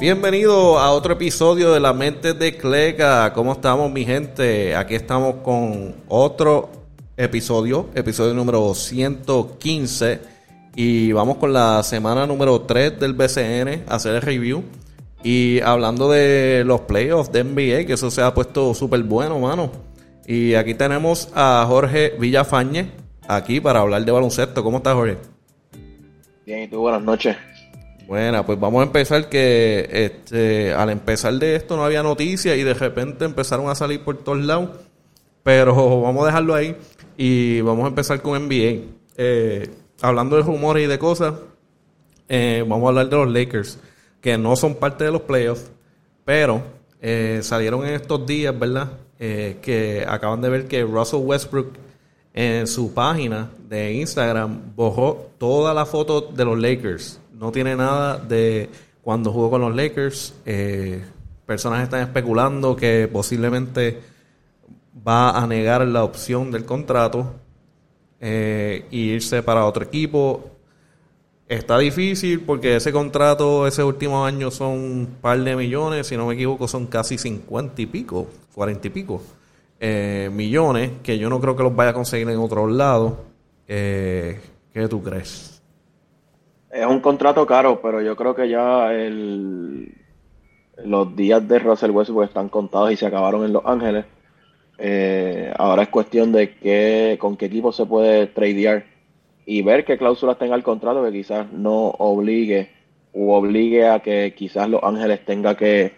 Bienvenido a otro episodio de La Mente de Cleca. ¿Cómo estamos, mi gente? Aquí estamos con otro episodio, episodio número 115. Y vamos con la semana número 3 del BCN a hacer el review. Y hablando de los playoffs de NBA, que eso se ha puesto súper bueno, mano. Y aquí tenemos a Jorge Villafañe, aquí para hablar de baloncesto. ¿Cómo estás, Jorge? Bien, y tú, buenas noches. Bueno, pues vamos a empezar que este, al empezar de esto no había noticias y de repente empezaron a salir por todos lados. Pero vamos a dejarlo ahí y vamos a empezar con NBA. Eh, hablando de rumores y de cosas, eh, vamos a hablar de los Lakers, que no son parte de los playoffs, pero eh, salieron en estos días, ¿verdad? que acaban de ver que Russell Westbrook en su página de Instagram borró toda la foto de los Lakers no tiene nada de cuando jugó con los Lakers. Eh, personas están especulando que posiblemente va a negar la opción del contrato e irse para otro equipo. Está difícil porque ese contrato, ese último año son un par de millones, si no me equivoco son casi cincuenta y pico, cuarenta y pico eh, millones, que yo no creo que los vaya a conseguir en otro lado. ¿Qué tú crees? Es un contrato caro, pero yo creo que ya el, los días de Russell Westbrook están contados y se acabaron en Los Ángeles. Eh, ahora es cuestión de qué, con qué equipo se puede tradear y ver qué cláusulas tenga el contrato que quizás no obligue o obligue a que quizás Los Ángeles tenga que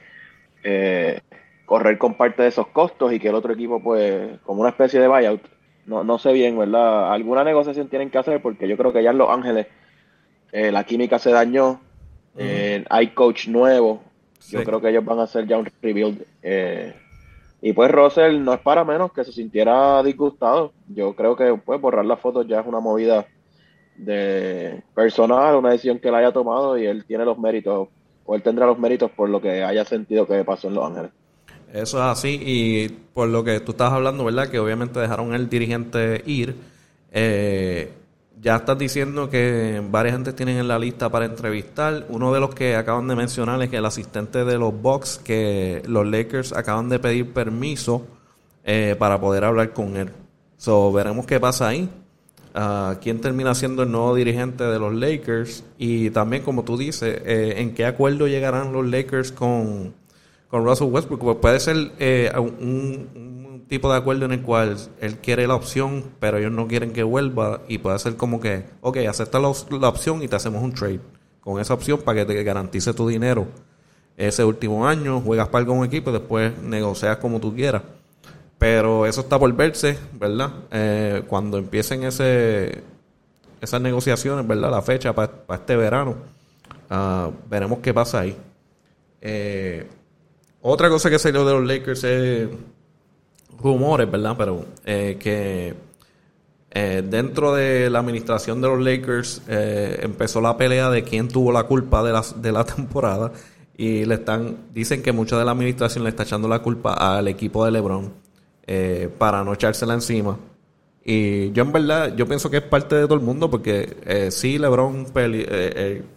eh, correr con parte de esos costos y que el otro equipo, pues, como una especie de buyout. No, no sé bien, ¿verdad? Alguna negociación tienen que hacer porque yo creo que ya en Los Ángeles eh, la química se dañó, eh, hay coach nuevo, yo creo que ellos van a hacer ya un rebuild. Eh, y pues Russell no es para menos que se sintiera disgustado. Yo creo que pues borrar las fotos ya es una movida de personal, una decisión que él haya tomado y él tiene los méritos, o él tendrá los méritos por lo que haya sentido que pasó en Los Ángeles. Eso es así y por lo que tú estás hablando, ¿verdad? Que obviamente dejaron el dirigente ir. Eh, ya estás diciendo que varias gente tienen en la lista para entrevistar. Uno de los que acaban de mencionar es que el asistente de los Bucks, que los Lakers acaban de pedir permiso eh, para poder hablar con él. So, veremos qué pasa ahí. Uh, quién termina siendo el nuevo dirigente de los Lakers y también como tú dices eh, en qué acuerdo llegarán los Lakers con, con Russell Westbrook pues puede ser eh, un tipo de acuerdo en el cual él quiere la opción, pero ellos no quieren que vuelva y puede ser como que, ok, acepta la, opción y te hacemos un trade con esa opción para que te garantice tu dinero ese último año, juegas para algún equipo y después negocias como tú quieras. Pero eso está por verse, ¿verdad? Eh, cuando empiecen ese esas negociaciones, ¿verdad? La fecha para, este verano. Ah, veremos qué pasa ahí. Eh, otra cosa que salió de los Lakers es rumores, ¿verdad? Pero eh, que eh, dentro de la administración de los Lakers eh, empezó la pelea de quién tuvo la culpa de la, de la temporada y le están dicen que mucha de la administración le está echando la culpa al equipo de LeBron para no echársela encima. Y yo en verdad, yo pienso que es parte de todo el mundo porque sí, LeBron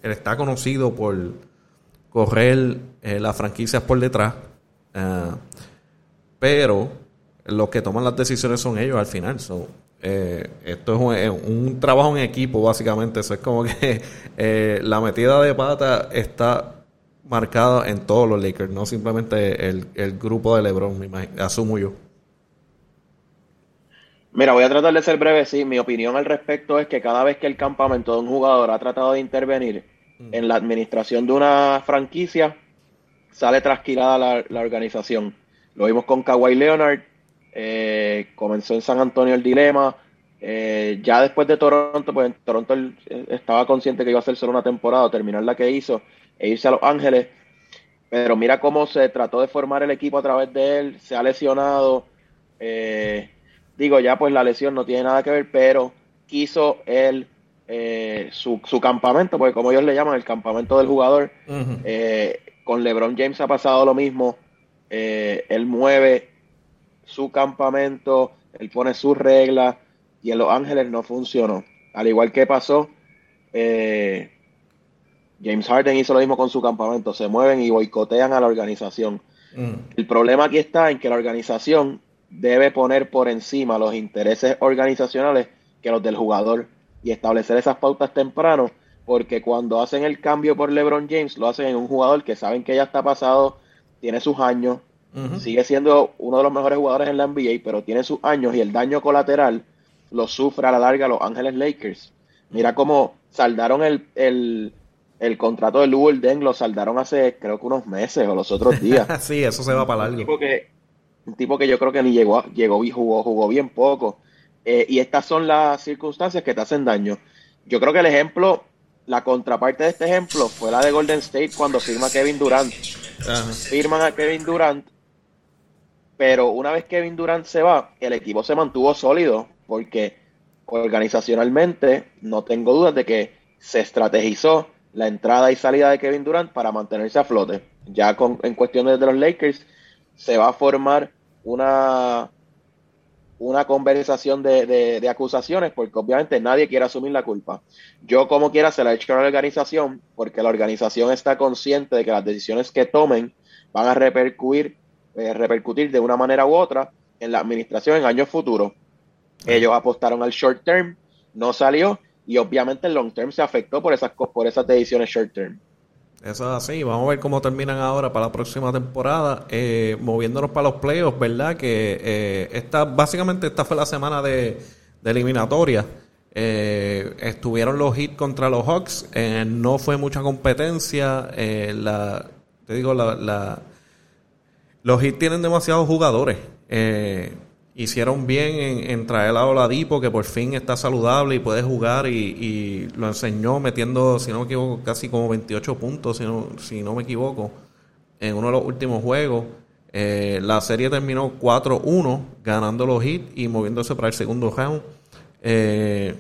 está conocido por correr las franquicias por detrás, pero los que toman las decisiones son ellos al final. Eh, esto es un, trabajo en equipo, básicamente. Eso es como que eh, la metida de pata está marcada en todos los Lakers, no simplemente el, grupo de LeBron, asumo yo. Mira, voy a tratar de ser breve. Sí, mi opinión al respecto es que cada vez que el campamento de un jugador ha tratado de intervenir mm. en la administración de una franquicia, sale trasquilada la, la organización. Lo vimos con Kawhi Leonard, eh, comenzó en San Antonio el dilema. Eh, ya después de Toronto, pues Toronto eh, estaba consciente que iba a ser solo una temporada, terminar la que hizo e irse a Los Ángeles. Pero mira cómo se trató de formar el equipo a través de él, se ha lesionado. digo, ya pues la lesión no tiene nada que ver, pero quiso él su, su, campamento, porque como ellos le llaman, el campamento del jugador. con LeBron James ha pasado lo mismo. él mueve su campamento, él pone sus reglas y en Los Ángeles no funcionó. Al igual que pasó, eh, James Harden hizo lo mismo con su campamento, se mueven y boicotean a la organización. Mm. El problema aquí está en que la organización debe poner por encima los intereses organizacionales que los del jugador y establecer esas pautas temprano, porque cuando hacen el cambio por LeBron James, lo hacen en un jugador que saben que ya está pasado, tiene sus años, sigue siendo uno de los mejores jugadores en la NBA, pero tiene sus años y el daño colateral lo sufre a la larga los Ángeles Lakers. Mira cómo saldaron el, el, el contrato de Lou Den, lo saldaron hace creo que unos meses o los otros días. sí, eso se va para largo. Un tipo que, un tipo que yo creo que ni llegó, llegó y jugó, jugó bien poco. Eh, y estas son las circunstancias que te hacen daño. Yo creo que el ejemplo, la contraparte de este ejemplo fue la de Golden State cuando firma Kevin Durant. Firman a Kevin Durant, pero una vez Kevin Durant se va, el equipo se mantuvo sólido porque organizacionalmente no tengo dudas de que se estrategizó la entrada y salida de Kevin Durant para mantenerse a flote. Ya con, en cuestiones de los Lakers se va a formar una una conversación de, acusaciones, porque obviamente nadie quiere asumir la culpa. Yo como quiera se la he hecho a la organización, porque la organización está consciente de que las decisiones que tomen van a repercutir, eh, repercutir de una manera u otra en la administración en años futuros. Ellos apostaron al short term, no salió, y obviamente el long term se afectó por esas, por esas decisiones short term. Eso es así. Vamos a ver cómo terminan ahora para la próxima temporada. Eh, moviéndonos para los playoffs, ¿verdad? Que eh, esta, básicamente esta fue la semana de, eliminatoria. Eh, estuvieron los hits contra los Hawks. no fue mucha competencia. la, te digo, la, los hits tienen demasiados jugadores hicieron bien en, en, traer a Oladipo, que por fin está saludable y puede jugar, y, lo enseñó metiendo, si no me equivoco, casi como 28 puntos, si no, si no me equivoco, en uno de los últimos juegos. Eh, la serie terminó 4-1, ganando los hits y moviéndose para el segundo round. Eh,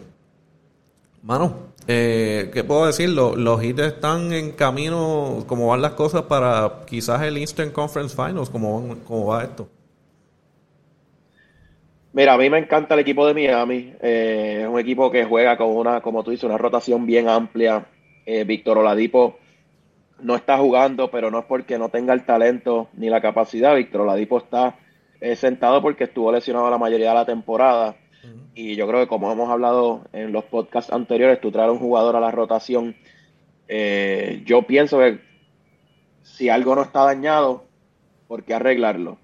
mano, eh, ¿qué puedo decir? Los, los hits están en camino, como van las cosas para quizás el Eastern Conference Finals, como, como va esto. Mira, a mí me encanta el equipo de Miami. Eh, es un equipo que juega con una, como tú dices, una rotación bien amplia. Eh, Víctor Oladipo no está jugando, pero no es porque no tenga el talento ni la capacidad. Víctor Oladipo está eh, sentado porque estuvo lesionado la mayoría de la temporada. Y yo creo que como hemos hablado en los podcasts anteriores, tú traes un jugador a la rotación. yo pienso que si algo no está dañado, ¿por qué arreglarlo?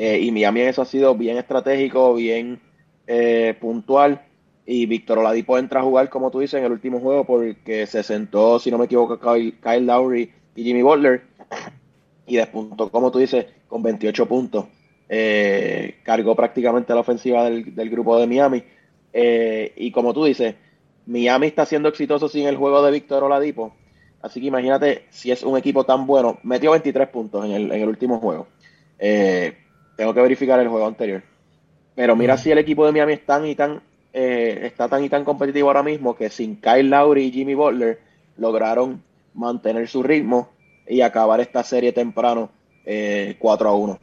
Eh, y Miami eso ha sido bien estratégico, bien eh, puntual. Y Víctor Oladipo entra a jugar, como tú dices, en el último juego porque se sentó, si no me equivoco, Kyle, Lowry y Jimmy Butler. Y despuntó, como tú dices, con 28 puntos. Eh, cargó prácticamente la ofensiva del, grupo de Miami. y como tú dices, Miami está siendo exitoso sin el juego de Víctor Oladipo. Así que imagínate si es un equipo tan bueno. Metió 23 puntos en el, en el último juego. Eh, tengo que verificar el juego anterior. Pero mira si el equipo de Miami es tan y tan, eh, está tan y tan competitivo ahora mismo que sin Kyle Lowry y Jimmy Butler lograron mantener su ritmo y acabar esta serie temprano 4 eh, a 1.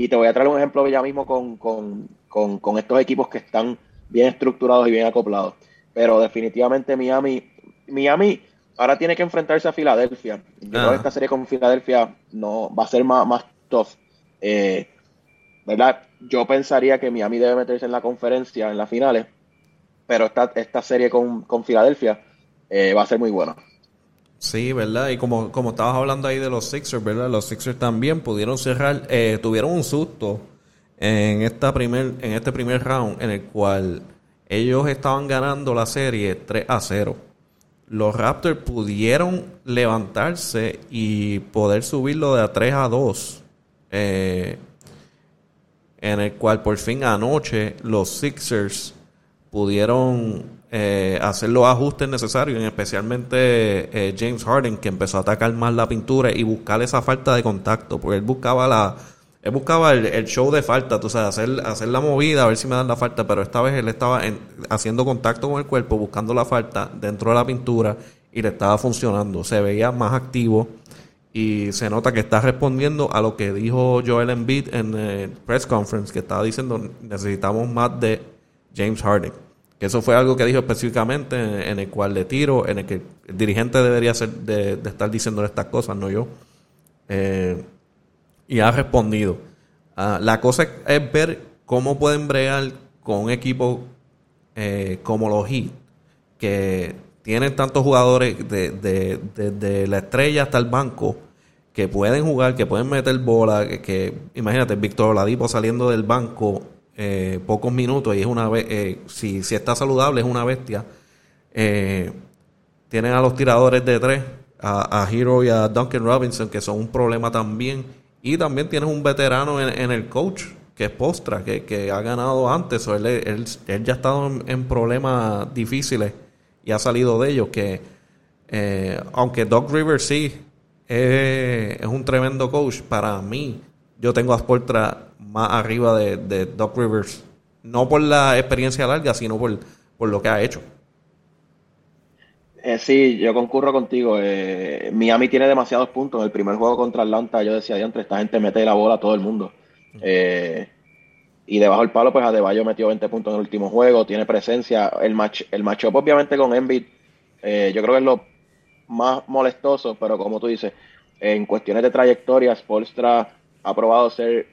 Y te voy a traer un ejemplo ya mismo con, estos equipos que están bien estructurados y bien acoplados. Pero definitivamente Miami, Miami ahora tiene que enfrentarse a Filadelfia. Yo creo que esta serie con Filadelfia no va a ser más, más tough. Eh, ¿verdad? Yo pensaría que Miami debe meterse en la conferencia, en las finales, pero esta, esta serie con, Filadelfia eh, va a ser muy buena. Sí, ¿verdad? Y como, como estabas hablando ahí de los Sixers, ¿verdad? Los Sixers también pudieron cerrar, eh, tuvieron un susto en, esta primer, en este primer round en el cual ellos estaban ganando la serie 3 a 0. Los Raptors pudieron levantarse y poder subirlo de a 3 a 2. Eh, en el cual por fin anoche los Sixers pudieron eh, hacer los ajustes necesarios, especialmente eh, James Harden, que empezó a atacar más la pintura y buscar esa falta de contacto, porque él buscaba la él buscaba el, show de falta, tú sabes, hacer, hacer la movida, a ver si me dan la falta, pero esta vez él estaba haciendo contacto con el cuerpo, buscando la falta dentro de la pintura y le estaba funcionando, se veía más activo y se nota que está respondiendo a lo que dijo Joel Embiid en el press conference, que estaba diciendo necesitamos más de James Harden. Que eso fue algo que dijo específicamente en, el cual le tiro, en el que el dirigente debería ser de, estar diciendo estas cosas, no yo. Eh, y ha respondido. Ah, la cosa es ver cómo pueden bregar con un equipo eh, como los Heat, que tienen tantos jugadores desde de, la estrella hasta el banco, que pueden jugar, que pueden meter bola, que, imagínate, Víctor Oladipo saliendo del banco eh, pocos minutos y es una eh, si, si está saludable es una bestia. Eh, tienen a los tiradores de tres, a, Hero y a Duncan Robinson, que son un problema también. Y también tienes un veterano en, el coach, que es Postra, que, ha ganado antes. O él, él, ya ha estado en, problemas difíciles y ha salido de ellos. Que aunque Doc Rivers sí es, es un tremendo coach, para mí, yo tengo a Postra más arriba de, Doc Rivers. No por la experiencia larga, sino por, por lo que ha hecho. Eh, sí, yo concurro contigo. Eh, Miami tiene demasiados puntos. En el primer juego contra Atlanta, yo decía, entre esta gente mete la bola a todo el mundo. Eh, y debajo del palo, pues Adebayo metió 20 puntos en el último juego, tiene presencia. El match, el matchup, obviamente, con Embiid, yo creo que es lo más molestoso, pero como tú dices, en cuestiones de trayectoria, Spolstra ha probado ser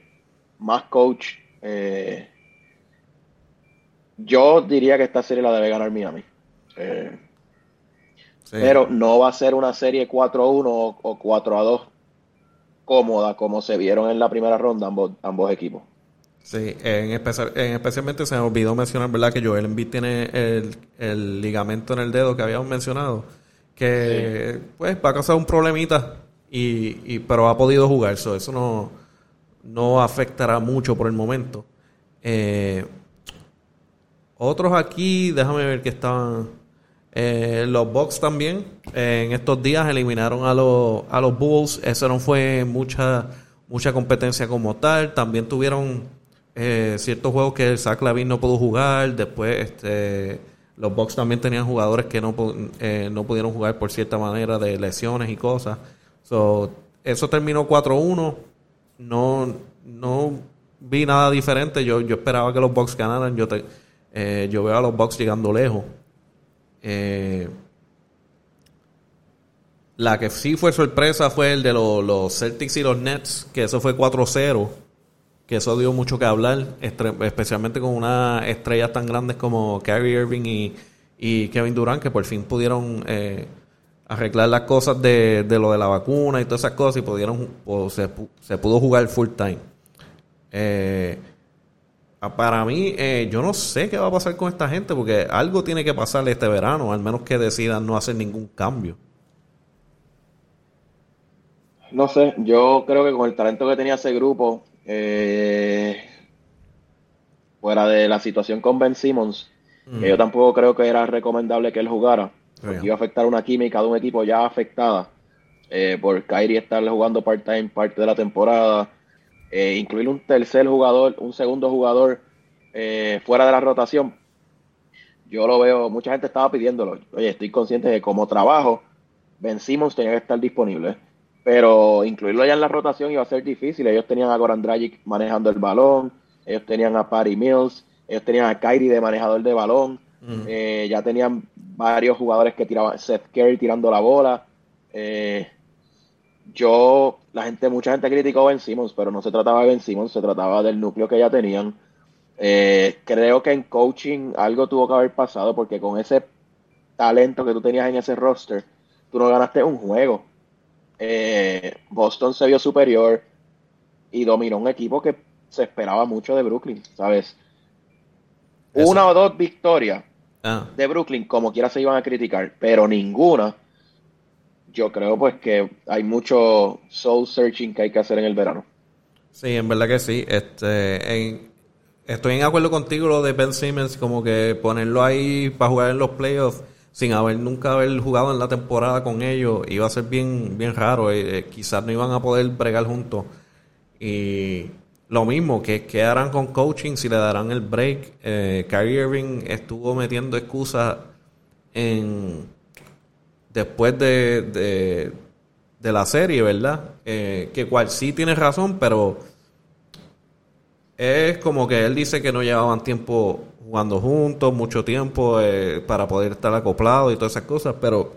más coach. Eh, yo diría que esta serie la debe ganar Miami. Eh, pero no va a ser una serie 4-1 o 4-2 cómoda como se vieron en la primera ronda ambos, ambos equipos. Sí, en, especial, en especialmente se me olvidó mencionar, ¿verdad? Que Joel Embiid tiene el, ligamento en el dedo que habíamos mencionado, que pues va a causar un problemita, y, y, pero ha podido jugar, eso no no afectará mucho por el momento. Eh, otros aquí, déjame ver que estaban. Eh, los Bucks también en estos días eliminaron a los, a los Bulls. Eso no fue mucha, mucha competencia como tal. También tuvieron eh, ciertos juegos que el Zach Lavin no pudo jugar. Después este, los Bucks también tenían jugadores que no, no pudieron jugar por cierta manera de lesiones y cosas. eso terminó 4-1 no, no vi nada diferente. Yo, yo esperaba que los Bucks ganaran. Yo, te, eh, yo veo a los Bucks llegando lejos. Eh, la que sí fue sorpresa fue el de los, Celtics y los Nets, que eso fue 4-0. Que eso dio mucho que hablar, especialmente con unas estrellas tan grandes como Kyrie Irving y, y Kevin Durant, que por fin pudieron eh, arreglar las cosas de, lo de la vacuna y todas esas cosas y pudieron se, se, pudo jugar full time. Eh, para mí, eh, yo no sé qué va a pasar con esta gente porque algo tiene que pasar este verano, al menos que decidan no hacer ningún cambio. No sé, yo creo que con el talento que tenía ese grupo, eh, fuera de la situación con Ben Simmons, yo tampoco creo que era recomendable que él jugara porque iba a afectar una química de un equipo ya afectada eh, por Kyrie estar jugando part-time parte de la temporada. Eh, incluir un tercer jugador, un segundo jugador eh, fuera de la rotación. Yo lo veo, mucha gente estaba pidiéndolo. Oye, estoy consciente de que como trabajo, Ben Simmons tenía que estar disponible. Pero incluirlo ya en la rotación iba a ser difícil. Ellos tenían a Goran Dragic manejando el balón. Ellos tenían a Patty Mills. Ellos tenían a Kyrie de manejador de balón. Ya tenían varios jugadores que tiraban, Seth Curry tirando la bola. Eh, yo, la gente, mucha gente criticó a Ben Simmons, pero no se trataba de Ben Simmons, se trataba del núcleo que ya tenían. Eh, creo que en coaching algo tuvo que haber pasado porque con ese talento que tú tenías en ese roster, tú no ganaste un juego. Eh, Boston se vio superior y dominó un equipo que se esperaba mucho de Brooklyn, ¿sabes? Una o dos victorias Ah. de Brooklyn, como quiera se iban a criticar, pero ninguna. Yo creo pues que hay mucho soul searching que hay que hacer en el verano. Sí, en verdad que sí. Este, estoy en acuerdo contigo lo de Ben Simmons, como que ponerlo ahí para jugar en los playoffs sin haber nunca haber jugado en la temporada con ellos iba a ser bien bien raro. Eh, eh, quizás no iban a poder bregar juntos. Y lo mismo, que, ¿qué harán con coaching si le darán el break? Eh, Kyrie Irving estuvo metiendo excusas en después de, de, la serie, ¿verdad? Eh, que cual sí tiene razón, pero es como que él dice que no llevaban tiempo jugando juntos mucho tiempo eh, para poder estar acoplados y todas esas cosas, pero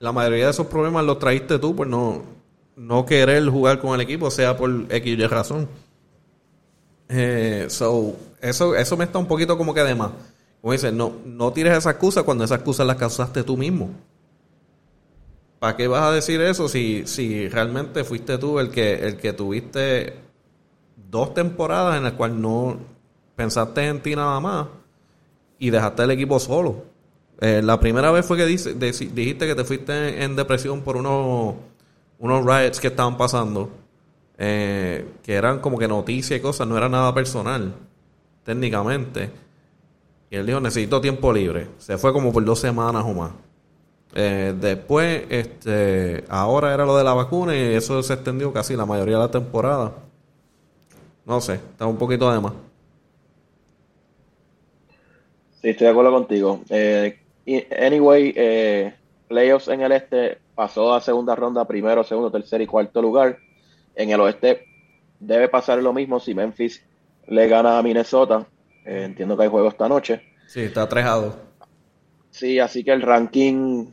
la mayoría de esos problemas los traíste tú por no, no querer jugar con el equipo, sea por X y razón. Eh, so, eso, eso me está un poquito como que de más. Como dices, no, no tires esa excusa cuando esa excusa la causaste tú mismo. ¿Para qué vas a decir eso si, si realmente fuiste tú el que, el que tuviste dos temporadas en las cuales no pensaste en ti nada más y dejaste el equipo solo? Eh, la primera vez fue que dijiste que te fuiste en depresión por unos, unos riots que estaban pasando, eh, que eran como que noticias y cosas, no era nada personal, técnicamente. Y él dijo, necesito tiempo libre. Se fue como por dos semanas o más. Eh, después, este, ahora era lo de la vacuna y eso se extendió casi la mayoría de la temporada. No sé, está un poquito de más. Sí, estoy de acuerdo contigo. Eh, anyway, eh, playoffs en el este pasó a segunda ronda, primero, segundo, tercer y cuarto lugar. En el oeste debe pasar lo mismo si Memphis le gana a Minnesota. Eh, entiendo que hay juego esta noche. Sí, está trejado. Sí, así que el ranking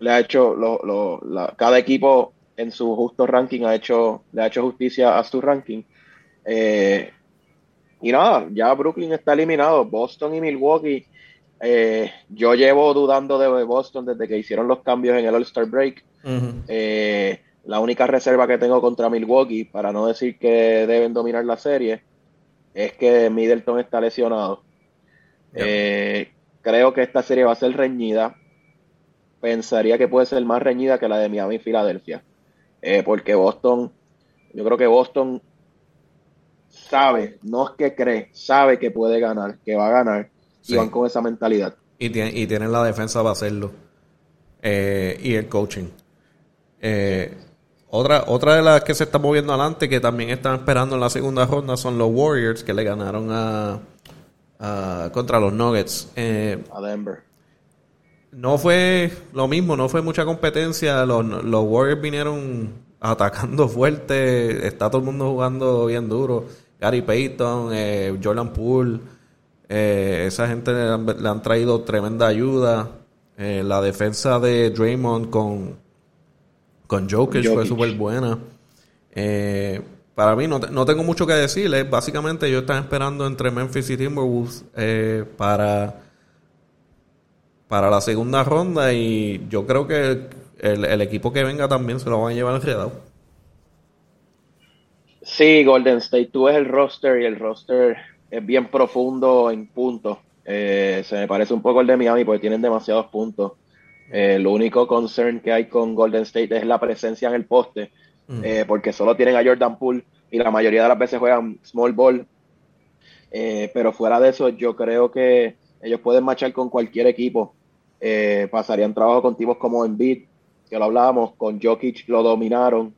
le ha hecho, cada equipo en su justo ranking ha hecho, le ha hecho justicia a su ranking. Eh, y nada, ya Brooklyn está eliminado. Boston y Milwaukee eh, yo llevo dudando de Boston desde que hicieron los cambios en el All-Star Break. Eh, la única reserva que tengo contra Milwaukee, para no decir que deben dominar la serie, es que Middleton está lesionado. Eh, creo que esta serie va a ser reñida. Pensaría que puede ser más reñida que la de Miami y Filadelfia. porque Boston, yo creo que Boston sabe, no es que cree, sabe que puede ganar, que va a ganar y van con esa mentalidad. Y, tienen, y tienen la defensa para hacerlo. Eh, y el coaching. Eh, otra, otra de las que se está moviendo adelante, que también están esperando en la segunda ronda, son los Warriors, que le ganaron a, contra los Nuggets. Eh, a Denver. No fue lo mismo, no fue mucha competencia. Los, los Warriors vinieron atacando fuerte. Está todo el mundo jugando bien duro. Gary Payton, Jordan Poole. Eh, esa gente le han, traído tremenda ayuda. Eh, la defensa de Draymond con, con Jokic, fue súper buena. Eh, para mí no, no, tengo mucho que decirles. Básicamente ellos están esperando entre Memphis y Timberwolves para, para la segunda ronda y yo creo que el, el, equipo que venga también se lo van a llevar enredado. Sí, Golden State, tú ves el roster y el roster es bien profundo en puntos. Eh, se me parece un poco el de Miami porque tienen demasiados puntos. Eh, lo único concern que hay con Golden State es la presencia en el poste, eh, porque solo tienen a Jordan Poole y la mayoría de las veces juegan small ball. pero fuera de eso, yo creo que ellos pueden marchar con cualquier equipo. pasarían trabajo con tipos como Embiid, que lo hablábamos, con Jokic lo dominaron.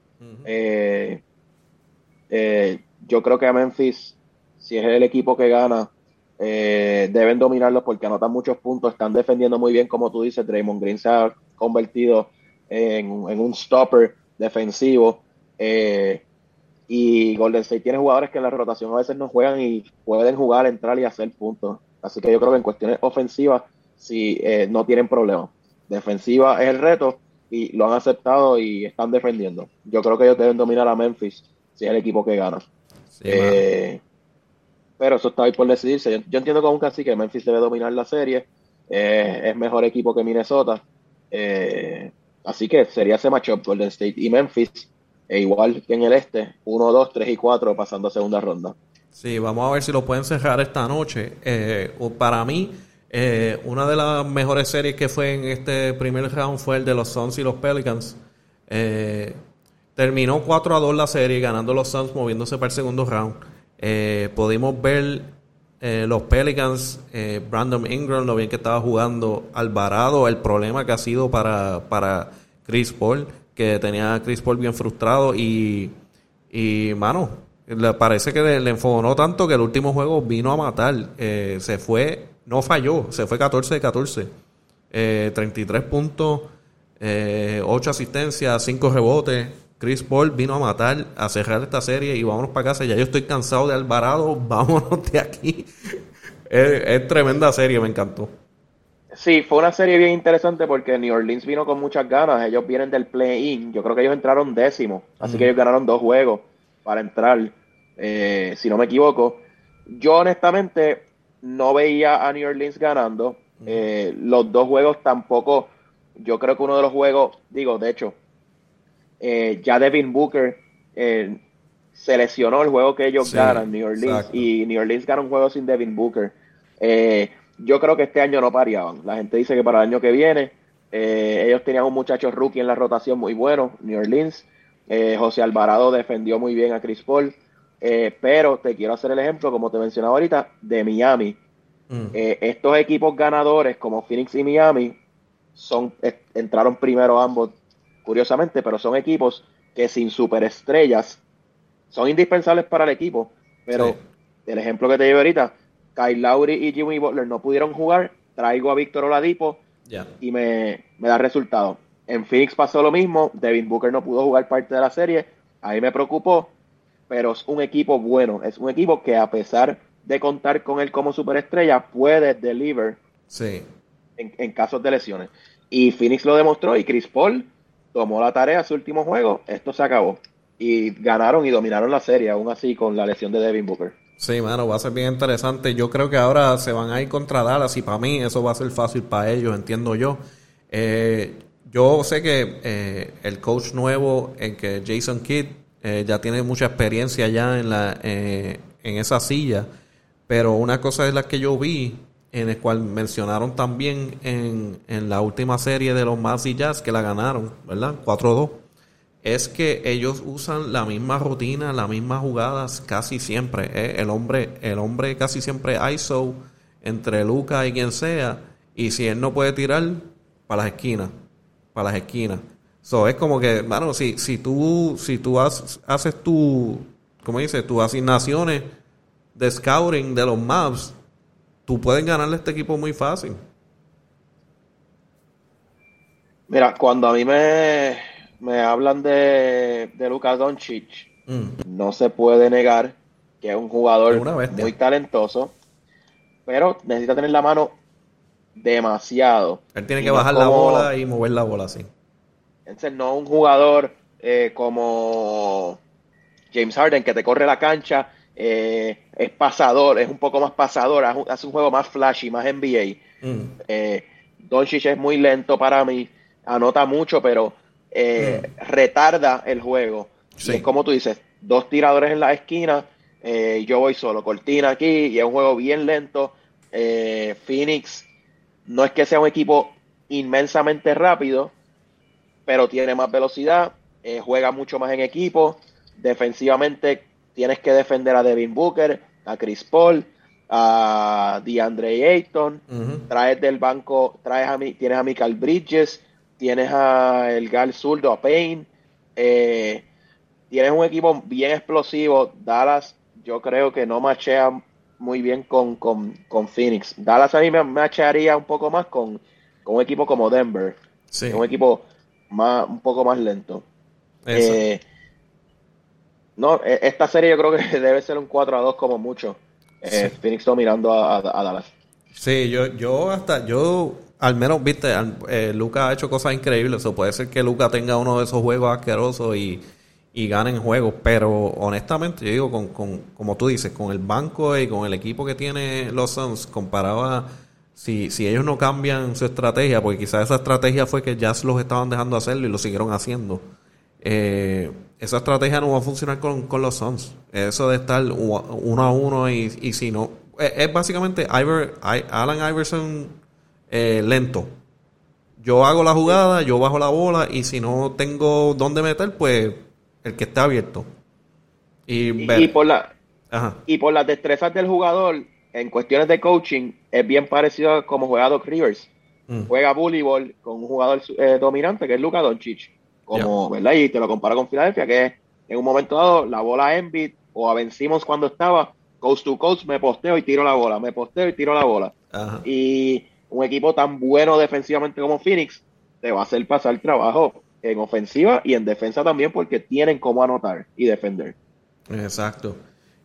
yo creo que a Memphis si es el equipo que gana, eh, deben dominarlo porque anotan muchos puntos, están defendiendo muy bien, como tú dices, Draymond Green se ha convertido en, un stopper defensivo. Eh, y Golden State tiene jugadores que en la rotación a veces no juegan y pueden jugar, entrar y hacer puntos. Así que yo creo que en cuestiones ofensivas sí, eh, no tienen problema. Defensiva es el reto y lo han aceptado y están defendiendo. Yo creo que ellos deben dominar a Memphis si es el equipo que gana. Sí, pero eso está ahí por decidirse. Yo, entiendo que aún casi que Memphis debe dominar la serie, eh, es mejor equipo que Minnesota, eh, así que sería ese matchup Golden State y Memphis, e igual que en el este, 1, 2, 3 y 4 pasando a segunda ronda. Sí, vamos a ver si lo pueden cerrar esta noche. Eh, para mí, una de las mejores series que fue en este primer round fue el de los Suns y los Pelicans. terminó 4 a 2 la serie, ganando los Suns, moviéndose para el segundo round. Eh, pudimos ver eh, los Pelicans, eh, Brandon Ingram, lo bien que estaba jugando Alvarado, el problema que ha sido para, para Chris Paul, que tenía Chris Paul bien frustrado y, y mano, le parece que le, le tanto que el último juego vino a matar. se fue, no falló, se fue 14 de 14. 33 puntos, 8 asistencias, 5 rebotes. Chris Paul vino a matar, a cerrar esta serie y vámonos para casa. Ya yo estoy cansado de Alvarado, vámonos de aquí. es, tremenda serie, me encantó. Sí, fue una serie bien interesante porque New Orleans vino con muchas ganas. Ellos vienen del play-in. Yo creo que ellos entraron décimo. Así que ellos ganaron dos juegos para entrar, eh, si no me equivoco. Yo honestamente no veía a New Orleans ganando. Eh, los dos juegos tampoco. Yo creo que uno de los juegos, digo, de hecho, eh, ya Devin Booker eh, seleccionó el juego que ellos ganan, New Orleans, y New Orleans gana un juego sin Devin Booker. Eh, yo creo que este año no pareaban. La gente dice que para el año que viene ellos tenían un muchacho rookie en la rotación muy bueno, New Orleans. José Alvarado defendió muy bien a Chris Paul. pero te quiero hacer el ejemplo, como te mencionaba ahorita, de Miami. Mm. estos equipos ganadores como Phoenix y Miami son entraron primero ambos curiosamente, pero son equipos que sin superestrellas son indispensables para el equipo. Pero el ejemplo que te llevo ahorita, Kyle Lowry y Jimmy Butler no pudieron jugar, traigo a Víctor Oladipo y me, da resultado. En Phoenix pasó lo mismo, Devin Booker no pudo jugar parte de la serie, ahí me preocupó, pero es un equipo bueno, es un equipo que a pesar de contar con él como superestrella, puede deliver sí. en, en casos de lesiones. Y Phoenix lo demostró y Chris Paul tomó la tarea su último juego, esto se acabó. Y ganaron y dominaron la serie, aún así con la lesión de Devin Booker. Sí, mano, va a ser bien interesante. Yo creo que ahora se van a ir contra Dallas y para mí eso va a ser fácil para ellos, entiendo yo. Eh, yo sé que eh, el coach nuevo, en que Jason Kidd, eh, ya tiene mucha experiencia ya en, la, en esa silla, pero una cosa es la que yo vi en el cual mencionaron también en, en la última serie de los Mavs y Jazz que la ganaron, ¿verdad? 4-2. Es que ellos usan la misma rutina, las mismas jugadas casi siempre. ¿eh? El hombre, el hombre casi siempre ISO entre Luca y quien sea. Y si él no puede tirar, para las esquinas. Para las esquinas. So, es como que, bueno, si, si tú, si tú haces tu, ¿cómo dices? Tus asignaciones de scouting de los Mavs, tú puedes ganarle a este equipo muy fácil. Mira, cuando a mí me, me hablan de, de Luka Doncic, mm. no se puede negar que es un jugador muy talentoso, pero necesita tener la mano demasiado. Él tiene que bajar la bola y mover la bola así. Entonces, no un jugador eh, como James Harden que te corre la cancha eh, es pasador, es un poco más pasador, hace un juego más flashy, más NBA. Mm. Eh, Doncic es muy lento para mí, anota mucho, pero eh, mm. retarda el juego. es como tú dices, dos tiradores en la esquina, eh, yo voy solo, cortina aquí, y es un juego bien lento. Phoenix no es que sea un equipo inmensamente rápido, pero tiene más velocidad, juega mucho más en equipo, defensivamente tienes que defender a Devin Booker, a Chris Paul, a DeAndre Ayton, traes del banco, traes a mi, tienes a Michael Bridges, tienes a el Gal Zurdo, a Payne, eh, tienes un equipo bien explosivo, Dallas yo creo que no machea muy bien con, Phoenix. Dallas a mí me machearía un poco más con, un equipo como Denver, un equipo más, un poco más lento. Eh, no, e, esta serie yo creo que debe ser un 4 a 2 como mucho. Eh, Phoenix dominando a, a, Dallas. Sí, yo, yo hasta, yo al menos, viste, eh, Luca ha hecho cosas increíbles. O puede ser que Luca tenga uno de esos juegos asquerosos y, y ganen juegos, pero honestamente, yo digo, con, con, como tú dices, con el banco y con el equipo que tiene los Suns, comparaba si, si ellos no cambian su estrategia, porque quizás esa estrategia fue que ya los estaban dejando hacerlo y lo siguieron haciendo. Eh, esa estrategia no va a funcionar con, los Suns. Eso de estar uno a uno y, si no. Es, básicamente Alan Iverson eh, lento. Yo hago la jugada, yo bajo la bola y si no tengo dónde meter, pues el que está abierto. Y, por la, y por las destrezas del jugador, en cuestiones de coaching, es bien parecido a como juega Doc Rivers. Mm. Juega voleibol con un jugador eh, dominante que es Luka Doncic como, ¿verdad? Y te lo comparo con Filadelfia, que en un momento dado la bola Embiid o a Ben cuando estaba coast to coast, me posteo y tiro la bola, me posteo y tiro la bola. Y un equipo tan bueno defensivamente como Phoenix te va a hacer pasar trabajo en ofensiva y en defensa también porque tienen cómo anotar y defender. Exacto.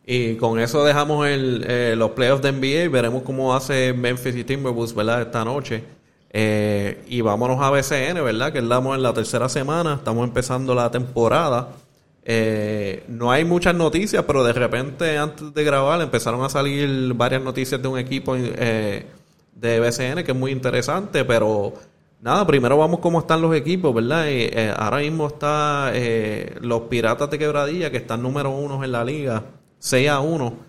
Y con eso dejamos el, eh, los playoffs de NBA y veremos cómo hace Memphis y Timberwolves, ¿verdad? Esta noche. Eh, y vámonos a BCN, ¿verdad? Que estamos en la tercera semana, estamos empezando la temporada. Eh, no hay muchas noticias, pero de repente antes de grabar empezaron a salir varias noticias de un equipo de BCN que es muy interesante, pero nada, primero vamos cómo están los equipos, ¿verdad? Y, ahora mismo está los Piratas de Quebradilla, que están número uno en la liga, 6 a 1.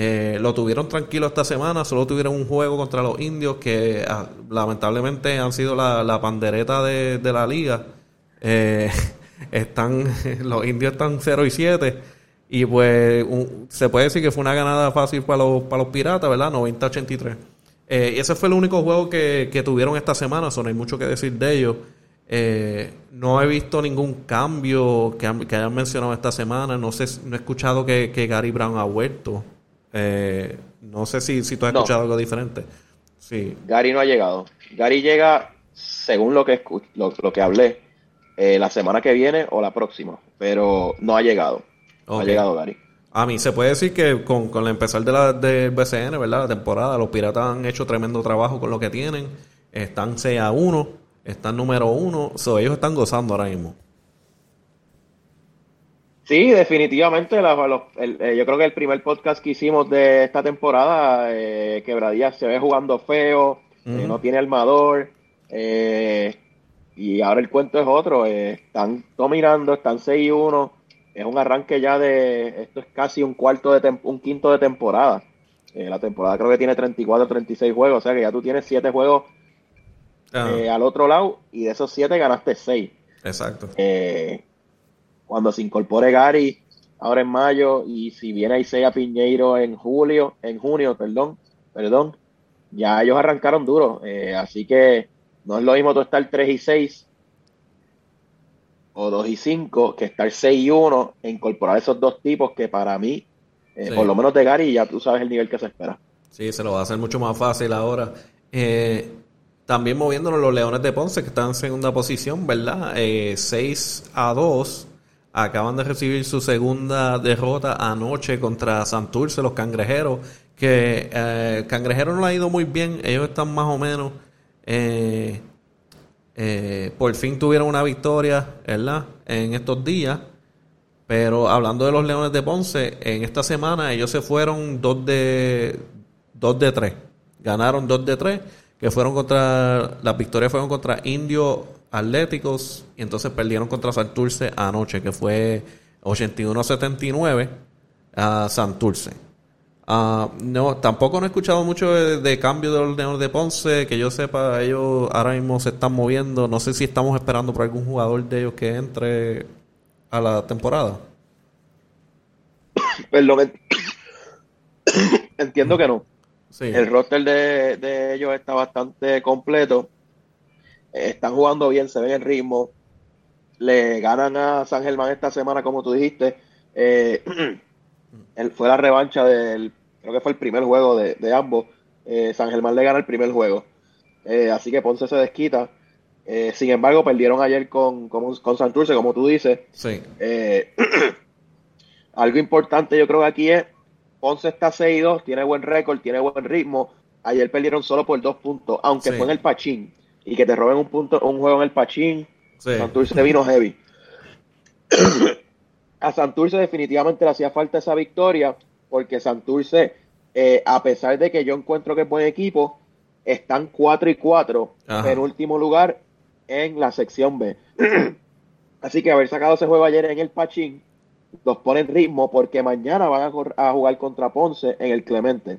Eh, lo tuvieron tranquilo esta semana, solo tuvieron un juego contra los indios que ah, lamentablemente han sido la, pandereta de, la liga. Eh, están Los indios están 0 y 7 y pues se puede decir que fue una ganada fácil para los, para los piratas, ¿verdad? 90-83. Eh, y ese fue el único juego que, tuvieron esta semana, no hay mucho que decir de ellos. Eh, no he visto ningún cambio que, hayan mencionado esta semana. No sé, no he escuchado que, Gary Brown ha vuelto. Eh, no sé si, si tú has escuchado algo diferente. Sí. Gary no ha llegado. Gary llega, según lo que, lo, que hablé, eh, la semana que viene o la próxima, pero no ha llegado. No ha llegado Gary. A mí se puede decir que con, con el empezar de la de BCN, ¿verdad? La temporada, los Piratas han hecho tremendo trabajo con lo que tienen. Están 6 a 1 están número uno, so, ellos están gozando ahora mismo. Sí, definitivamente. Eh, yo creo que el primer podcast que hicimos de esta temporada, eh, Quebradilla se ve jugando feo, eh, no tiene armador, eh, y ahora el cuento es otro. están dominando, están 6-1. Es un arranque ya de. Esto es casi un cuarto de un quinto de temporada. la temporada creo que tiene 34, 36 juegos, o sea que ya tú tienes 7 juegos eh, al otro lado y de esos siete ganaste seis. Exacto. Eh, cuando se incorpore Gary ahora en mayo y si viene Isaiah Piñeiro en julio, en junio, perdón, perdón, ya ellos arrancaron duro. Eh, así que no es lo mismo tú estar 3 y 6 o 2 y 5 que estar 6 y 1 e incorporar esos dos tipos que para mí, por lo menos de Gary, ya tú sabes el nivel que se espera. Sí, se lo va a hacer mucho más fácil ahora. Eh, también moviéndonos los Leones de Ponce, que están en segunda posición, ¿verdad? Eh, 6 a 2. Acaban de recibir su segunda derrota anoche contra Santurce, los cangrejeros. Que eh, Cangrejeros no le ha ido muy bien. Ellos están más o menos. Eh, eh, por fin tuvieron una victoria, ¿verdad? En estos días. Pero hablando de los Leones de Ponce, en esta semana ellos se fueron 2 de, 2 de 3. Ganaron 2 de 3 que fueron contra, las victorias fueron contra Indio Atléticos y entonces perdieron contra Santurce anoche, que fue 81-79 a Santurce. Uh, no, tampoco no he escuchado mucho de, cambio de los de Ponce, que yo sepa, ellos ahora mismo se están moviendo. No sé si estamos esperando por algún jugador de ellos que entre a la temporada. Perdón, entiendo que no. El roster de, ellos está bastante completo. Están jugando bien, se ven el ritmo. Le ganan a San Germán esta semana, como tú dijiste. Eh, fue la revancha del, creo que fue el primer juego de, ambos. Eh, San Germán le gana el primer juego. Eh, así que Ponce se desquita. sin embargo, perdieron ayer con, con, con Santurce, como tú dices. Sí. algo importante yo creo que aquí es Ponce está 6-2, tiene buen récord, tiene buen ritmo. Ayer perdieron solo por dos puntos, aunque fue en el Pachín. Y que te roben un punto, un juego en el Pachín. Santurce vino heavy. a Santurce definitivamente le hacía falta esa victoria, porque Santurce, eh, a pesar de que yo encuentro que es buen equipo, están 4 y 4 en último lugar en la sección B. Así que haber sacado ese juego ayer en el Pachín los pone en ritmo porque mañana van a, jugar contra Ponce en el Clemente.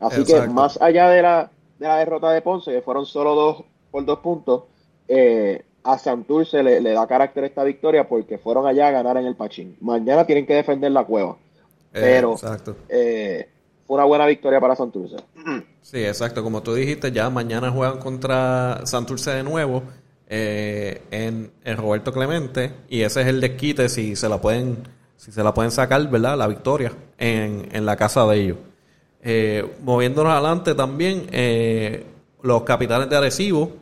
Así que más allá de la, de la derrota de Ponce, que fueron solo dos por dos puntos, eh, a Santurce le, le, da carácter esta victoria porque fueron allá a ganar en el Pachín. Mañana tienen que defender la cueva. Eh, pero eh, fue una buena victoria para Santurce. Sí, exacto. Como tú dijiste, ya mañana juegan contra Santurce de nuevo. en, en, Roberto Clemente y ese es el desquite si se la pueden si se la pueden sacar, ¿verdad? La victoria en, en la casa de ellos. Moviéndonos adelante también, los capitanes de Arecibo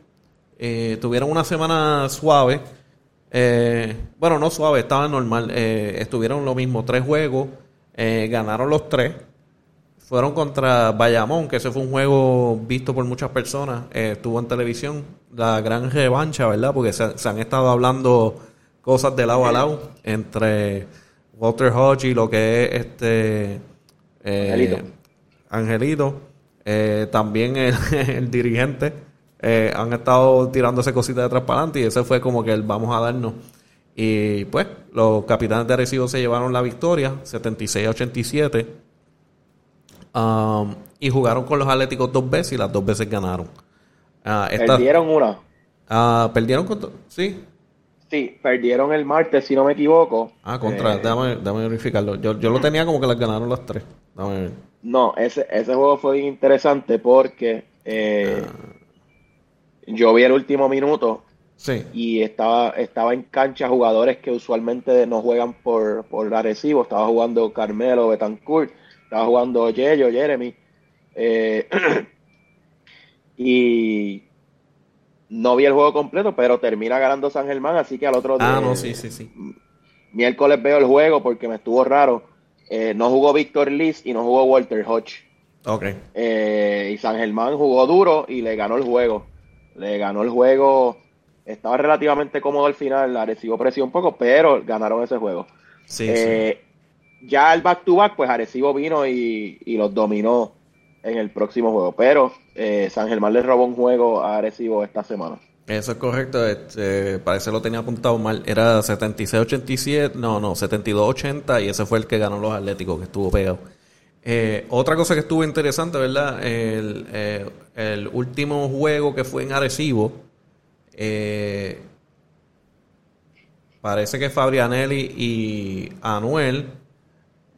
eh, tuvieron una semana suave. bueno, no suave, estaba normal. estuvieron lo mismo, tres juegos. Eh, ganaron los tres. Fueron contra Bayamón, que ese fue un juego visto por muchas personas. Eh, estuvo en televisión. La gran revancha, ¿verdad? Porque se, han estado hablando cosas de lado a lado entre Walter Hodge y lo que es este eh, Angelito. Angelito. también el, dirigente. Han estado tirándose cositas de atrás para adelante y ese fue como que el vamos a darnos. Y pues los capitanes de Arecibo se llevaron la victoria, 76-87. Um, y jugaron con los Atléticos dos veces y las dos veces ganaron. Uh, perdieron una. Uh, perdieron con... Sí. Sí, perdieron el martes, si no me equivoco. Ah, contra, eh, déjame, verificarlo. Yo, yo, lo tenía como que las ganaron las tres. No, ese, ese juego fue bien interesante porque eh, ah. Yo vi el último minuto y estaba, estaba en cancha jugadores que usualmente no juegan por, por Arecibo. Estaba jugando Carmelo Betancourt, estaba jugando Yello, Jeremy. Eh, y no vi el juego completo, pero termina ganando San Germán, así que al otro día. Ah, no, sí, sí, sí. Miércoles veo el juego porque me estuvo raro. Eh, no jugó Víctor Liz y no jugó Walter Hodge. Ok. Eh, y San Germán jugó duro y le ganó el juego. Le ganó el juego estaba relativamente cómodo al final, Arecibo presionó un poco, pero ganaron ese juego. Eh, ya el back to back, pues Arecibo vino y, los dominó en el próximo juego, pero eh, San Germán le robó un juego a Arecibo esta semana. Eso es correcto, este, parece lo tenía apuntado mal, era 76-87, no, no, 72-80 y ese fue el que ganó los Atléticos, que estuvo pegado. Eh, otra cosa que estuvo interesante, ¿verdad? El, el último juego que fue en Arecibo, eh, parece que Fabrianelli y Anuel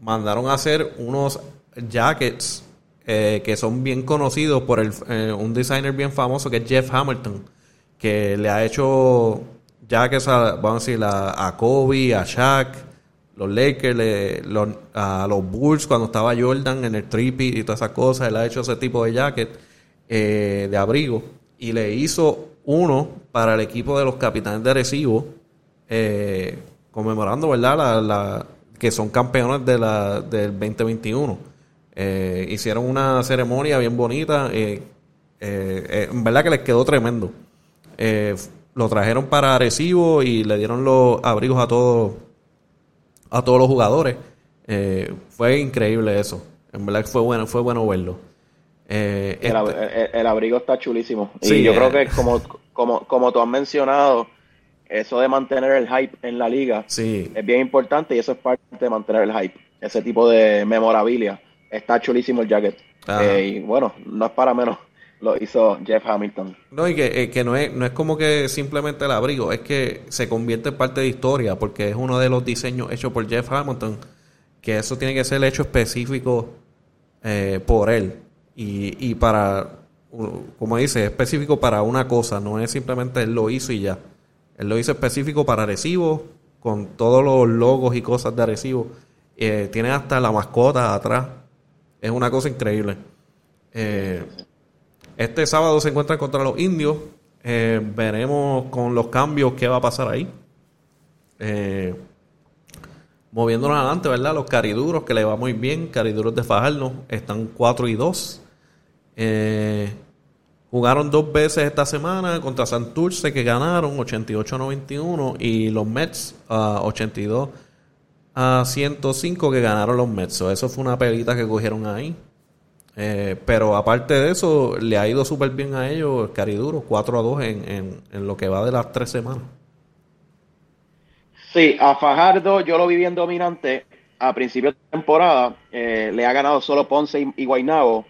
mandaron a hacer unos jackets eh, que son bien conocidos por el, eh, un designer bien famoso que es Jeff Hamilton, que le ha hecho jackets a, vamos a decir, a, Kobe, a Shaq, los Lakers, a los Bulls cuando estaba Jordan en el trippy y todas esas cosas. Él ha hecho ese tipo de jacket de abrigo y le hizo uno para el equipo de los capitanes de Arecibo, eh, conmemorando, ¿verdad? La, que son campeones de la, del 2021. Eh, hicieron una ceremonia bien bonita. Eh, en verdad que les quedó tremendo. lo trajeron para Arecibo y le dieron los abrigos a todos a todos los jugadores. fue increíble eso. En verdad que fue bueno, fue bueno verlo. Eh, este el, abrigo está chulísimo. y yo creo que como, como, como tú has mencionado, eso de mantener el hype en la liga es bien importante y eso es parte de mantener el hype. Ese tipo de memorabilia. Está chulísimo el jacket. Eh, y bueno, no es para menos. Lo hizo Jeff Hamilton. No, y que, eh, que, no, es, no es como que simplemente el abrigo, es que se convierte en parte de historia, porque es uno de los diseños hechos por Jeff Hamilton, que eso tiene que ser hecho específico por él y, y para, como dice, específico para una cosa, no es simplemente él lo hizo y ya. Él lo hizo específico para Arecibo, con todos los logos y cosas de Arecibo. Eh, tiene hasta la mascota atrás. Es una cosa increíble. Eh, este sábado se encuentran contra los indios. Eh, veremos con los cambios qué va a pasar ahí. Eh, moviéndonos adelante, ¿verdad? Los cariduros, que le va muy bien. Cariduros de Fajardo están 4 y 2. Eh, jugaron dos veces esta semana contra Santurce que ganaron 88-91 y los Mets 82 a 105 que ganaron los Mets. eso fue una pelita que cogieron ahí. Eh, pero aparte de eso, le ha ido súper bien a ellos, Cariduro, 4 a 2 en, en, lo que va de las tres semanas. Sí, a Fajardo yo lo vi bien dominante a principio de temporada. Eh, le ha ganado solo Ponce y, y Guaynabo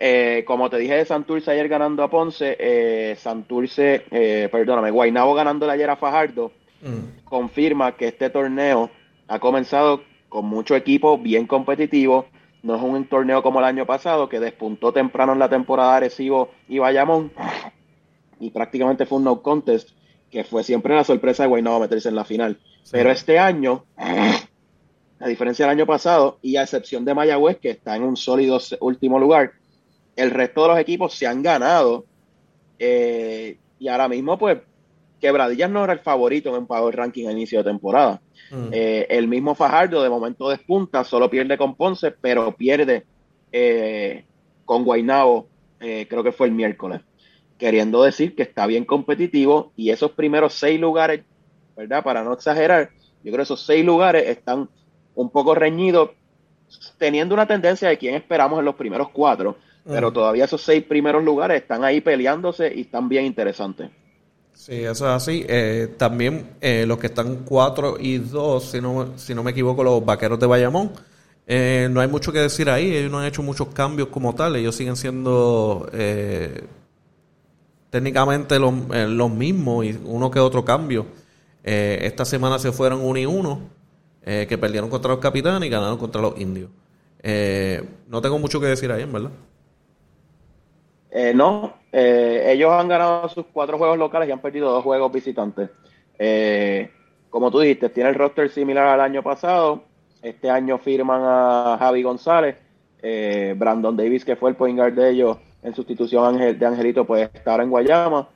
eh, como te dije de Santurce ayer ganando a Ponce, eh, Santurce, eh, perdóname, Guaynabo ganando ayer a Fajardo, mm. confirma que este torneo ha comenzado con mucho equipo bien competitivo. No es un torneo como el año pasado, que despuntó temprano en la temporada Arecibo y Bayamón, y prácticamente fue un no contest, que fue siempre la sorpresa de Guaynabo meterse en la final. Pero este año, a diferencia del año pasado, y a excepción de Mayagüez, que está en un sólido último lugar, el resto de los equipos se han ganado. Eh, y ahora mismo, pues, Quebradillas no era el favorito en el ranking a inicio de temporada. Mm. Eh, el mismo Fajardo de momento despunta, solo pierde con Ponce, pero pierde eh, con Guainabo, eh, creo que fue el miércoles. Queriendo decir que está bien competitivo y esos primeros seis lugares, ¿verdad? Para no exagerar, yo creo que esos seis lugares están un poco reñidos, teniendo una tendencia de quién esperamos en los primeros cuatro, pero mm. todavía esos seis primeros lugares están ahí peleándose y están bien interesantes. Sí, eso es así. Eh, también eh, los que están 4 y 2, si no, si no me equivoco, los vaqueros de Bayamón. Eh, no hay mucho que decir ahí, ellos no han hecho muchos cambios como tal, ellos siguen siendo técnicamente los, los, mismos y uno que otro cambio. esta semana se fueron 1 y 1, que perdieron contra los capitanes y ganaron contra los indios. no tengo mucho que decir ahí, en verdad. Eh, no, eh, ellos han ganado sus cuatro juegos locales y han perdido dos juegos visitantes. Eh, como tú dijiste, tiene el roster similar al año pasado. Este año firman a Javi González. Brandon Davis, que fue el point guard de ellos en sustitución de Angelito, puede estar en Guayama.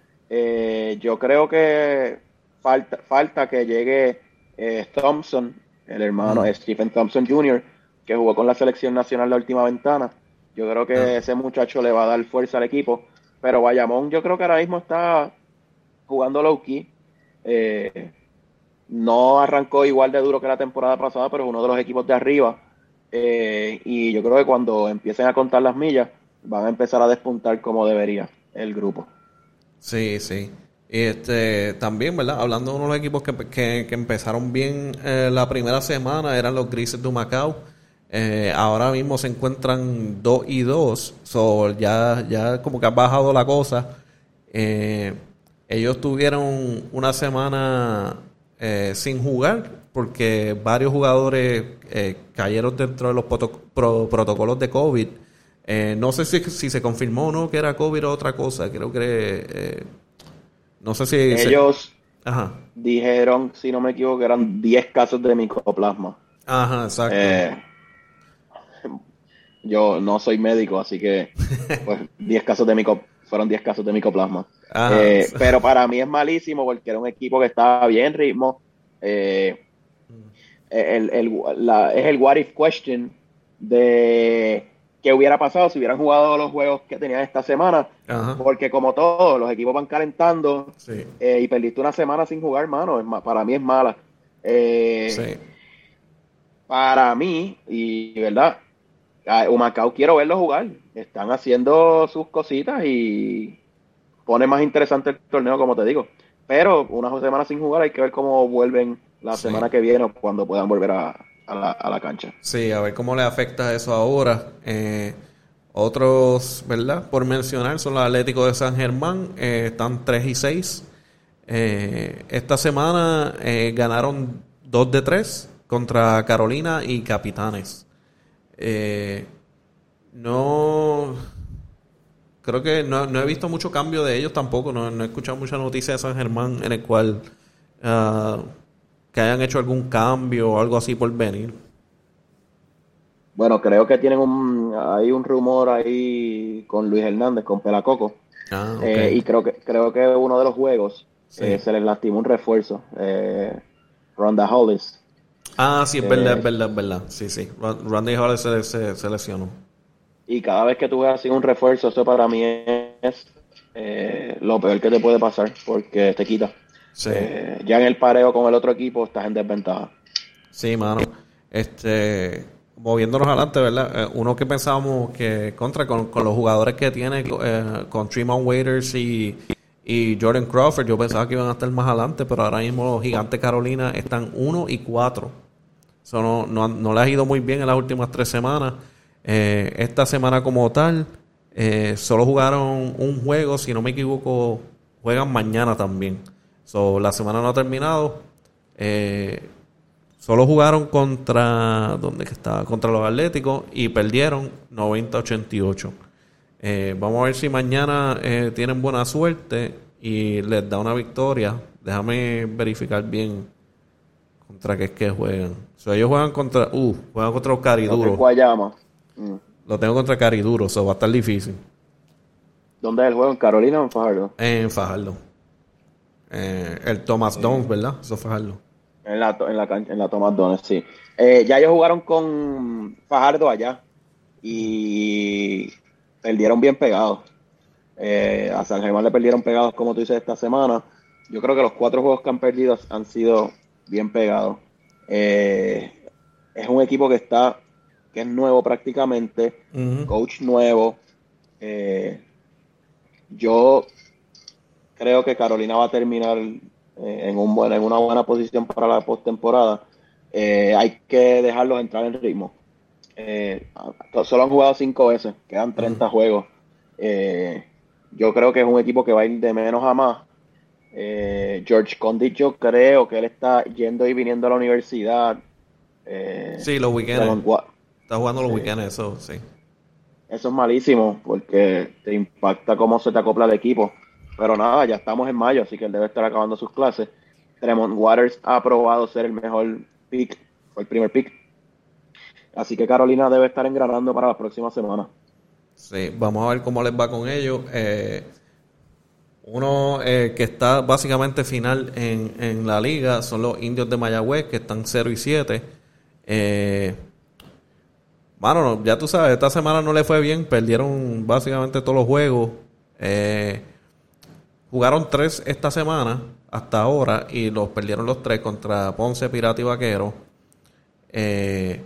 yo creo que falta, falta que llegue Thompson, el hermano Stephen Thompson Jr., que jugó con la selección nacional la última ventana. Yo creo que ah. ese muchacho le va a dar fuerza al equipo. Pero Bayamón yo creo que ahora mismo está jugando low key. Eh, no arrancó igual de duro que la temporada pasada, pero es uno de los equipos de arriba. Eh, y yo creo que cuando empiecen a contar las millas, van a empezar a despuntar como debería el grupo. Sí, sí. Y este, también, ¿verdad? Hablando de uno de los equipos que, que, empezaron bien eh, la primera semana, eran los Grises de Macao. Eh, ahora mismo se encuentran 2 y 2, so ya, ya como que ha bajado la cosa. Eh, ellos tuvieron una semana eh, sin jugar porque varios jugadores cayeron dentro de los protocolos de COVID. no sé si, si, se confirmó o no que era COVID o otra cosa. Creo que. no sé si. Ellos dijeron, si no me equivoco, que eran 10 casos de micoplasma. Ajá, exacto yo no soy médico, así que pues 10 casos de mico, fueron 10 casos de micoplasma. Eh, pero para mí es malísimo porque era un equipo que estaba bien ritmo. Eh, el, es el what if question de qué hubiera pasado si hubieran jugado los juegos que tenían esta semana. Porque como todos, los equipos van calentando eh, y perdiste una semana sin jugar, mano. para mí es mala. Para mí, y verdad, Humacao quiero verlo jugar. Están haciendo sus cositas y pone más interesante el torneo, como te digo. Pero una semana sin jugar, hay que ver cómo vuelven la semana que viene o cuando puedan volver a, la, cancha. Sí, a ver cómo le afecta eso ahora. Eh, otros, ¿verdad? Por mencionar, son los Atléticos de San Germán. Eh, están 3 y 6. Eh, esta semana ganaron 2 de 3 contra Carolina y Capitanes. Eh, no. Creo que no, he visto mucho cambio de ellos tampoco. No, he escuchado mucha noticia de San Germán en el cual. Ah, que hayan hecho algún cambio o algo así por venir. Bueno, creo que tienen un. Hay un rumor ahí con Luis Hernández, con Pelacoco. Ah, eh, y creo que creo que uno de los juegos eh, se les lastimó un refuerzo. Ronda Hollis Ah, sí, es verdad, es eh, verdad, es verdad. Sí, sí. Randy Hollis se, se, lesionó. Y cada vez que tú ves así un refuerzo, eso para mí es eh, lo peor que te puede pasar porque te quita. Sí. Eh, ya en el pareo con el otro equipo estás en desventaja. Sí, mano. Este, moviéndonos adelante, ¿verdad? uno que pensábamos que contra con, los jugadores que tiene con Tremont Waiters y, y Jordan Crawford, yo pensaba que iban a estar más adelante, pero ahora mismo los gigantes Carolina están 1 y 4 no, no, le ha ido muy bien en las últimas tres semanas. Eh, esta semana como tal, eh, solo jugaron un juego, si no me equivoco, juegan mañana también. So, la semana no ha terminado. Eh, solo jugaron contra, ¿dónde que estaba? Contra los Atléticos y perdieron 90-88. Vamos a ver si mañana tienen buena suerte y les da una victoria. Déjame verificar bien contra qué es que juegan. So, ellos juegan contra. Uh, juegan contra los cariduros. Guayama. Mm. Lo tengo contra cariduros, eso va a estar difícil. ¿Dónde es el juego? ¿En Carolina o en Fajardo? En Fajardo. Eh, el Thomas Dons, ¿verdad? Eso fue algo. En la, en la, en la Thomas Dons, sí. Eh, ya ellos jugaron con Fajardo allá y perdieron bien pegados. Eh, a San Germán le perdieron pegados, como tú dices, esta semana. Yo creo que los cuatro juegos que han perdido han sido bien pegados. es un equipo que está, que es nuevo prácticamente, coach nuevo. yo creo que Carolina va a terminar eh, en, un buen, en una buena posición para la postemporada. Eh, hay que dejarlos entrar en ritmo. Eh, solo han jugado cinco veces, quedan 30 juegos. yo creo que es un equipo que va a ir de menos a más. George Condit, yo creo que él está yendo y viniendo a la universidad. sí, los weekends. Está jugando los weekends, eso, sí. Eso es malísimo porque te impacta cómo se te acopla el equipo. Pero nada, ya estamos en mayo, así que él debe estar acabando sus clases. Tremont Waters ha probado ser el mejor pick, fue el primer pick. Así que Carolina debe estar engranando para las próximas semanas. Sí, vamos a ver cómo les va con ellos. Eh, uno eh, que está básicamente final en, en, la liga son los indios de Mayagüez, que están 0 y 7. Eh, bueno, ya tú sabes, esta semana no le fue bien, perdieron básicamente todos los juegos. Eh, Jugaron tres esta semana, hasta ahora, y los perdieron los tres contra Ponce, Pirata y Vaquero. Eh,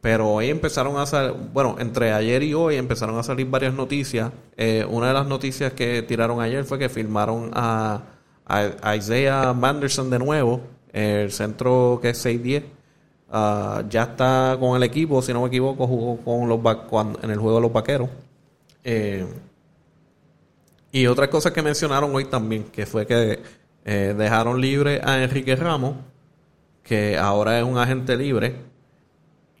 pero hoy empezaron a salir, bueno, entre ayer y hoy empezaron a salir varias noticias. Eh, una de las noticias que tiraron ayer fue que firmaron a, Isaiah Manderson de nuevo, el centro que es 6-10. Ah, ya está con el equipo, si no me equivoco, jugó con los en el juego de los vaqueros. Eh, y otra cosa que mencionaron hoy también, que fue que eh, dejaron libre a Enrique Ramos, que ahora es un agente libre.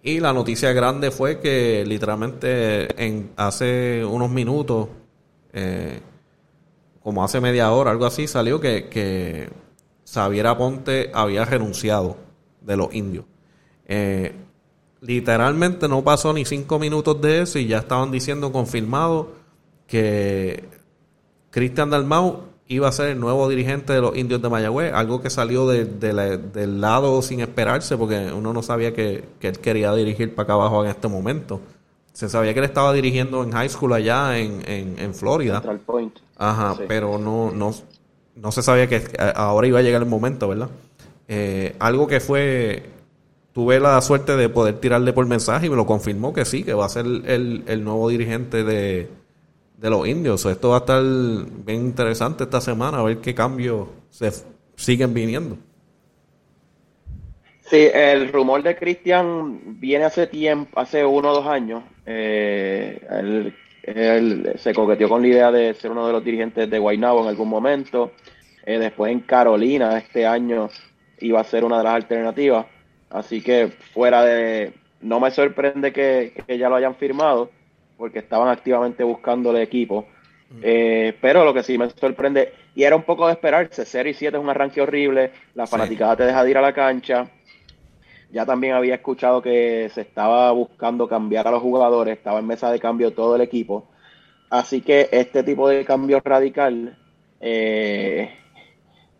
Y la noticia grande fue que literalmente en hace unos minutos, eh, como hace media hora, algo así, salió que, que Xavier Ponte había renunciado de los indios. Eh, literalmente no pasó ni cinco minutos de eso y ya estaban diciendo confirmado que Cristian Dalmau iba a ser el nuevo dirigente de los indios de Mayagüez, algo que salió del lado sin esperarse, porque uno no sabía que, él quería dirigir para acá abajo en este momento. Se sabía que él estaba dirigiendo en high school allá en, en, Florida. Point. Ajá, pero no, no, no se sabía que ahora iba a llegar el momento, ¿verdad? Eh, algo que fue, tuve la suerte de poder tirarle por mensaje y me lo confirmó que sí, que va a ser el, el nuevo dirigente de, de los indios. Esto va a estar bien interesante esta semana, a ver qué cambios se siguen viniendo. Sí, el rumor de Cristian viene hace tiempo, hace uno o dos años. Eh, él, se coqueteó con la idea de ser uno de los dirigentes de Guaynabo en algún momento. Eh, después en Carolina este año iba a ser una de las alternativas. Así que fuera de... No me sorprende que, que ya lo hayan firmado porque estaban activamente buscando el equipo. Eh, pero lo que sí me sorprende, y era un poco de esperarse, 0 y 7 es un arranque horrible, la fanaticada te deja de ir a la cancha. Ya también había escuchado que se estaba buscando cambiar a los jugadores, estaba en mesa de cambio todo el equipo. Así que este tipo de cambio radical, eh,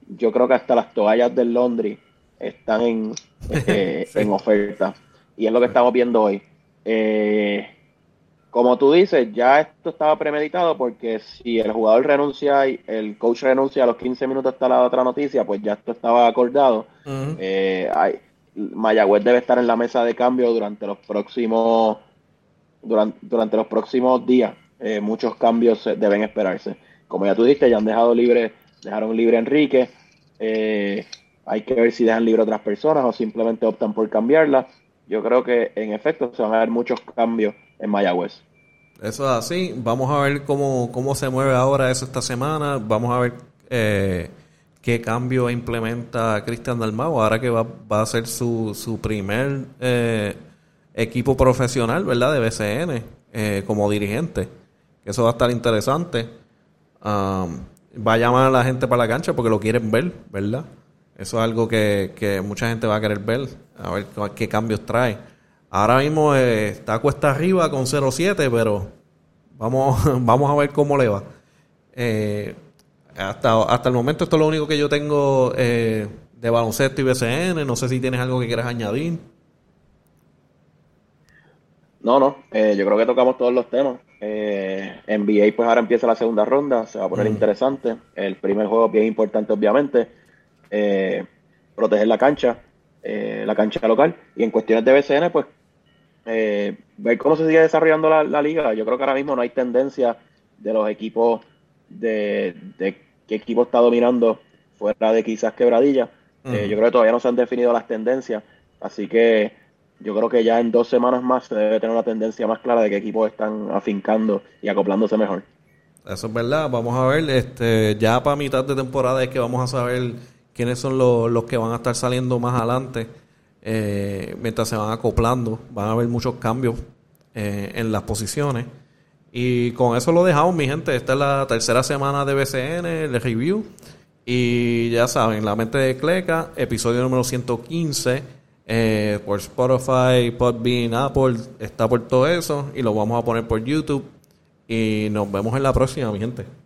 yo creo que hasta las toallas del Londres están en, eh, en oferta. Y es lo que estamos viendo hoy. Eh, como tú dices, ya esto estaba premeditado porque si el jugador renuncia y el coach renuncia a los 15 minutos hasta la otra noticia, pues ya esto estaba acordado. Eh, Mayagüez debe estar en la mesa de cambio durante los próximos durante, los próximos días. Eh, muchos cambios deben esperarse. Como ya tú dijiste, ya han dejado libre, dejaron libre a Enrique. Eh, hay que ver si dejan libre a otras personas o simplemente optan por cambiarla. Yo creo que en efecto se van a ver muchos cambios en Mayagüez. Eso es así. Vamos a ver cómo, cómo se mueve ahora eso esta semana. Vamos a ver eh, qué cambio implementa Cristian Dalmau ahora que va, va a ser su, su primer eh, equipo profesional, ¿verdad? De BCN eh, como dirigente. Eso va a estar interesante. va a llamar a la gente para la cancha porque lo quieren ver, ¿verdad? Eso es algo que, que mucha gente va a querer ver, a ver qué cambios trae. Ahora mismo eh, está cuesta arriba con 0-7, pero vamos, vamos a ver cómo le va. Eh, hasta, hasta el momento esto es lo único que yo tengo eh, de baloncesto y BCN. No sé si tienes algo que quieras añadir. No, no, eh, yo creo que tocamos todos los temas. Eh, NBA pues ahora empieza la segunda ronda, se va a poner interesante. El primer juego bien importante obviamente, eh, proteger la cancha, eh, la cancha local. Y en cuestiones de BCN pues ver cómo se sigue desarrollando la, liga. Yo creo que ahora mismo no hay tendencia de los equipos, de, qué equipo está dominando fuera de quizás quebradilla. yo creo que todavía no se han definido las tendencias, así que yo creo que ya en dos semanas más se debe tener una tendencia más clara de qué equipos están afincando y acoplándose mejor. Eso es verdad. Vamos a ver, este, ya para mitad de temporada es que vamos a saber quiénes son los, que van a estar saliendo más adelante eh, mientras se van acoplando. Van a haber muchos cambios eh, en las posiciones. Y con eso lo dejamos, mi gente. Esta es la tercera semana de BCN, el review. Y ya saben, La Mente de Cleca, episodio número 115 eh, por Spotify, Podbean, Apple, está por todo eso y lo vamos a poner por YouTube y nos vemos en la próxima, mi gente.